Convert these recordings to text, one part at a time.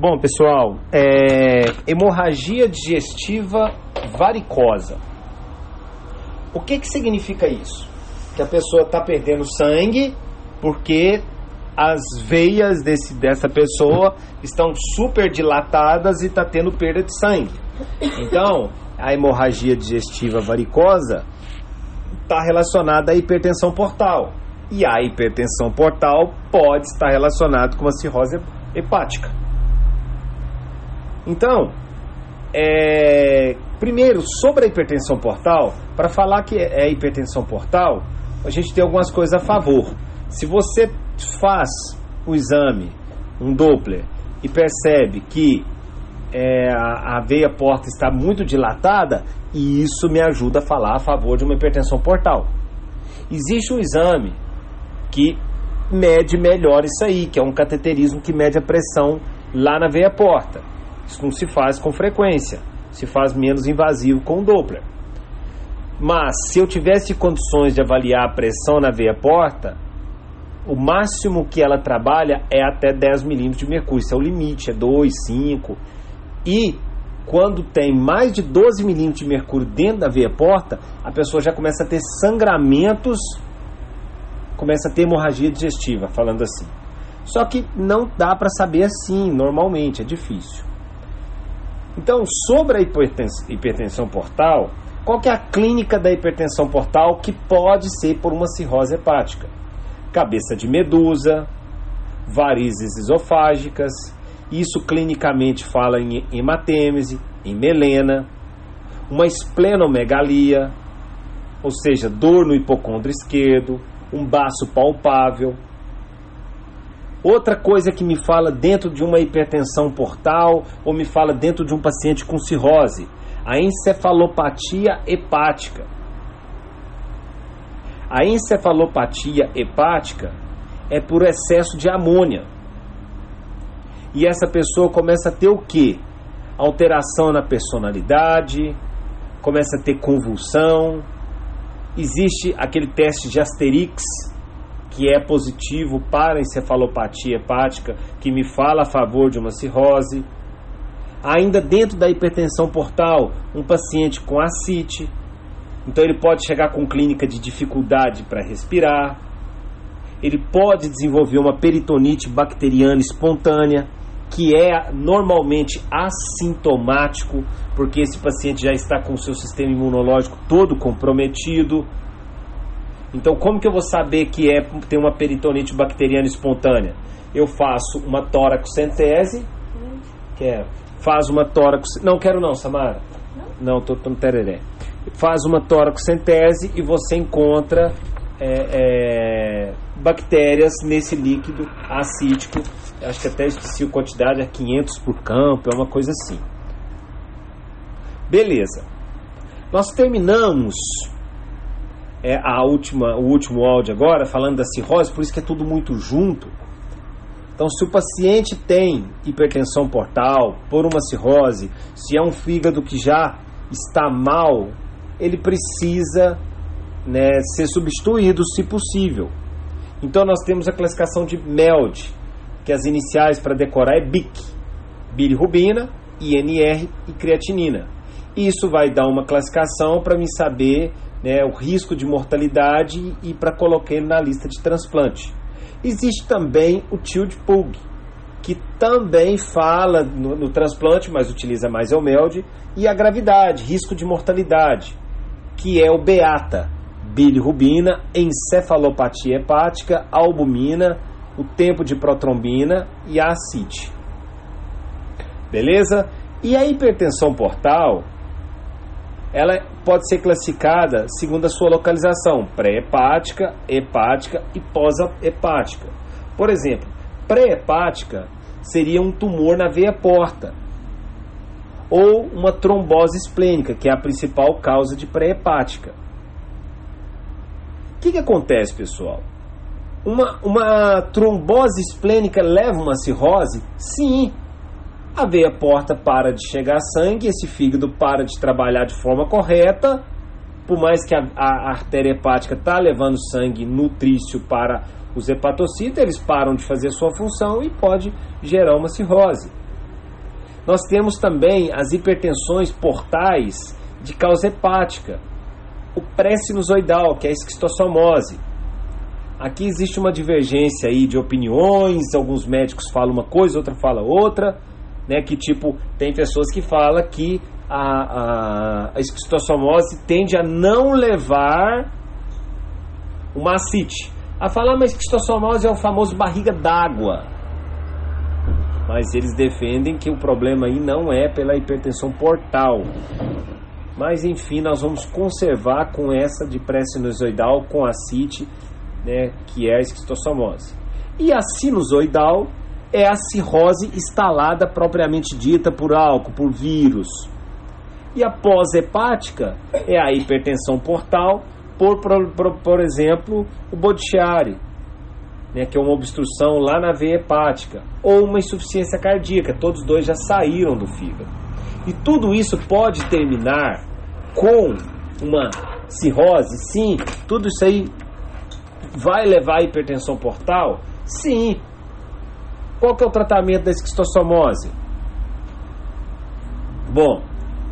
Bom, pessoal, é, hemorragia digestiva varicosa. O que, que significa isso? Que a pessoa está perdendo sangue porque as veias desse, dessa pessoa estão super dilatadas e está tendo perda de sangue. Então, a hemorragia digestiva varicosa está relacionada à hipertensão portal. E a hipertensão portal pode estar relacionada com a cirrose hepática. Então, é, primeiro, sobre a hipertensão portal, para falar que é hipertensão portal, a gente tem algumas coisas a favor. Se você faz o exame, um Doppler, e percebe que é, a, a veia porta está muito dilatada, e isso me ajuda a falar a favor de uma hipertensão portal. Existe um exame que mede melhor isso aí, que é um cateterismo que mede a pressão lá na veia porta. Isso não se faz com frequência, se faz menos invasivo com o Doppler. Mas se eu tivesse condições de avaliar a pressão na veia porta, o máximo que ela trabalha é até 10 milímetros de mercúrio. Isso é o limite, é 2, 5. E quando tem mais de 12 milímetros de mercúrio dentro da veia porta, a pessoa já começa a ter sangramentos, começa a ter hemorragia digestiva, falando assim. Só que não dá para saber assim, normalmente, é difícil. Então, sobre a hipertensão, portal, qual que é a clínica da hipertensão portal que pode ser por uma cirrose hepática? Cabeça de medusa, varizes esofágicas, isso clinicamente fala em hematêmese, em melena, uma esplenomegalia, ou seja, dor no hipocôndrio esquerdo, um baço palpável, Outra coisa que me fala dentro de uma hipertensão portal ou me fala dentro de um paciente com cirrose, a encefalopatia hepática. A encefalopatia hepática é por excesso de amônia. E essa pessoa começa a ter o quê? Alteração na personalidade, começa a ter convulsão. Existe aquele teste de Asterix, que é positivo para a encefalopatia hepática, que me fala a favor de uma cirrose. Ainda dentro da hipertensão portal, um paciente com ascite, então ele pode chegar com clínica de dificuldade para respirar. Ele pode desenvolver uma peritonite bacteriana espontânea, que é normalmente assintomático, porque esse paciente já está com o seu sistema imunológico todo comprometido então, como que eu vou saber que é tem uma peritonite bacteriana espontânea? Eu faço uma toracocentese, quero. Faz uma tórax, não quero não, Samara. Não, não tô, tô no tereré. Faz uma toracocentese e você encontra é, é, bactérias nesse líquido acítico. Acho que até esqueci a quantidade, é 500 por campo, é uma coisa assim. Beleza. Nós terminamos é a última, o último áudio agora, falando da cirrose, por isso que é tudo muito junto. Então, se o paciente tem hipertensão portal por uma cirrose, se é um fígado que já está mal, ele precisa né, ser substituído, se possível. Então, nós temos a classificação de MELD, que as iniciais para decorar é BIC, bilirrubina, INR e creatinina. Isso vai dar uma classificação para me saber né, o risco de mortalidade e para colocar ele na lista de transplante. Existe também o Tilt Pug, que também fala no, no, transplante, mas utiliza mais o MELD, e a gravidade, risco de mortalidade, que é o BEATA, bilirrubina, encefalopatia hepática, albumina, o tempo de protrombina e a acite. Beleza? E a hipertensão portal, ela pode ser classificada segundo a sua localização, pré-hepática, hepática e pós-hepática. Por exemplo, pré-hepática seria um tumor na veia porta ou uma trombose esplênica, que é a principal causa de pré-hepática. O que, que acontece, pessoal? Uma, uma trombose esplênica leva uma cirrose? Sim, a veia porta para de chegar sangue, esse fígado para de trabalhar de forma correta, por mais que a, a artéria hepática está levando sangue nutrício para os hepatocitos, eles param de fazer sua função e pode gerar uma cirrose. Nós temos também as hipertensões portais de causa hepática, o pré-sinusoidal, que é a esquistossomose. Aqui existe uma divergência aí de opiniões, alguns médicos falam uma coisa, outra fala outra, né? Que tipo, tem pessoas que falam que a, a, a esquistossomose tende a não levar uma ascite. A falar, mas esquistossomose é o famoso barriga d'água mas eles defendem que o problema aí não é pela hipertensão portal. Mas enfim, nós vamos conservar com essa de pré-sinusoidal com a CIT, né, que é a esquistossomose. E a sinusoidal é a cirrose instalada propriamente dita por álcool, por vírus. E a pós-hepática é a hipertensão portal, por, por, por, exemplo, o Bodichari, né, que é uma obstrução lá na veia hepática, ou uma insuficiência cardíaca, todos dois já saíram do fígado. E tudo isso pode terminar com uma cirrose? Sim. Tudo isso aí vai levar à hipertensão portal? Sim. Qual que é o tratamento da esquistossomose? Bom,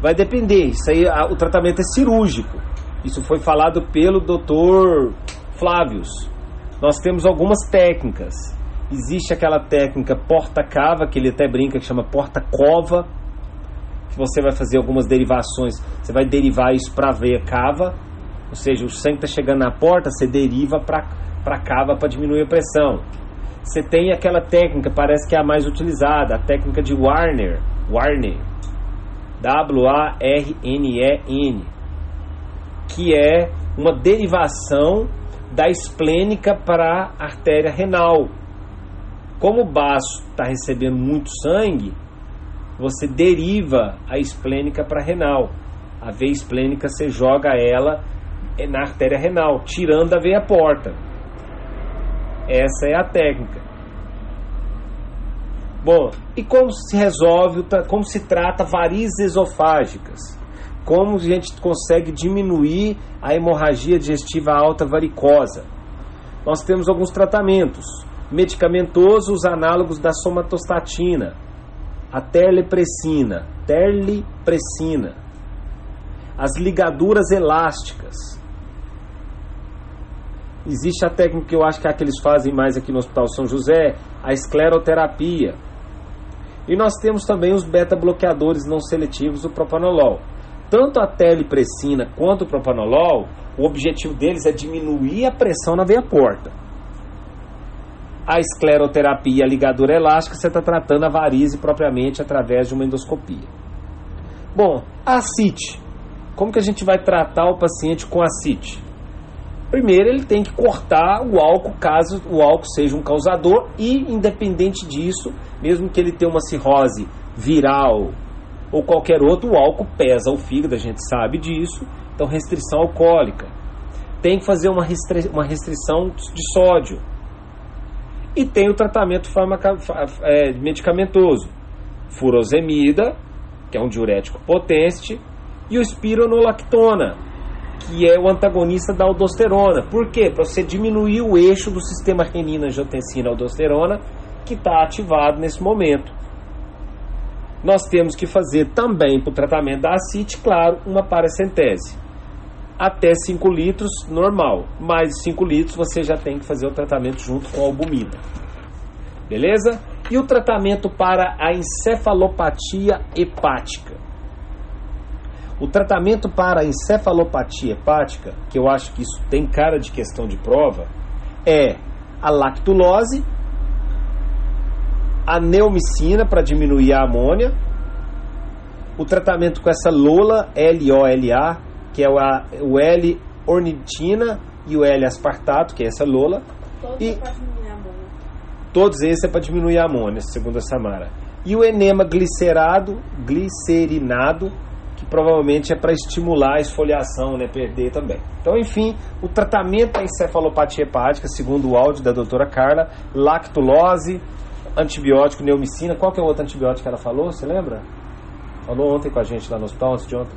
vai depender. Isso aí, o tratamento é cirúrgico. Isso foi falado pelo Dr. Flávios nós temos algumas técnicas. Existe aquela técnica porta-cava, que ele até brinca que chama porta-cova, que você vai fazer algumas derivações. Você vai derivar isso para a veia cava, ou seja, o sangue está chegando na porta, você deriva para a cava para diminuir a pressão. Você tem aquela técnica, parece que é a mais utilizada, a técnica de Warner, Warner, W-A-R-N-E-N, que é uma derivação da esplênica para a artéria renal. Como o baço está recebendo muito sangue, você deriva a esplênica para a renal. A veia esplênica você joga ela na artéria renal, tirando a veia porta. Essa é a técnica. Bom, e como se resolve, como se trata varizes esofágicas? como a gente consegue diminuir a hemorragia digestiva alta varicosa. Nós temos alguns tratamentos medicamentosos, os análogos da somatostatina, a terlipressina, terlipressina, as ligaduras elásticas. Existe a técnica que eu acho que é a que eles fazem mais aqui no Hospital São José, a escleroterapia. E nós temos também os beta-bloqueadores não seletivos, o propanolol tanto a telepressina quanto o propanolol, o objetivo deles é diminuir a pressão na veia porta. A escleroterapia a ligadura elástica, você está tratando a varize propriamente através de uma endoscopia. Bom, a CIT. Como que a gente vai tratar o paciente com a CIT? Primeiro, ele tem que cortar o álcool caso o álcool seja um causador e, independente disso, mesmo que ele tenha uma cirrose viral ou qualquer outro, o álcool pesa o fígado, a gente sabe disso. Então, restrição alcoólica. Tem que fazer uma, restri uma restrição de sódio. E tem o tratamento é, medicamentoso. Furosemida, que é um diurético potente, e o espironolactona, que é o antagonista da aldosterona. Por quê? Para você diminuir o eixo do sistema renina-angiotensina-aldosterona que está ativado nesse momento nós temos que fazer também para o tratamento da ascite, claro, uma paracentese. Até 5 litros, normal. Mais de 5 litros, você já tem que fazer o tratamento junto com a albumina. Beleza? E o tratamento para a encefalopatia hepática? O tratamento para a encefalopatia hepática, que eu acho que isso tem cara de questão de prova, é a lactulose, a neomicina para diminuir a amônia, o tratamento com essa LOLA, L-O-L-A, que é o L-ornitina e o L-aspartato, que é essa LOLA. Todos e todos esses é para diminuir a amônia, segundo a Samara. E o enema glicerado, glicerinado, que provavelmente é para estimular a esfoliação, né, perder também. Então, enfim, o tratamento da encefalopatia hepática, segundo o áudio da doutora Carla, lactulose, antibiótico, neomicina. Qual que é o outro antibiótico que ela falou? Você lembra? Falou ontem com a gente lá no hospital, antes de ontem.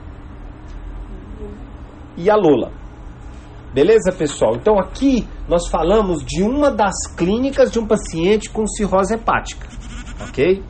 E a Lula. Beleza, pessoal? Então aqui nós falamos de uma das clínicas de um paciente com cirrose hepática. Ok?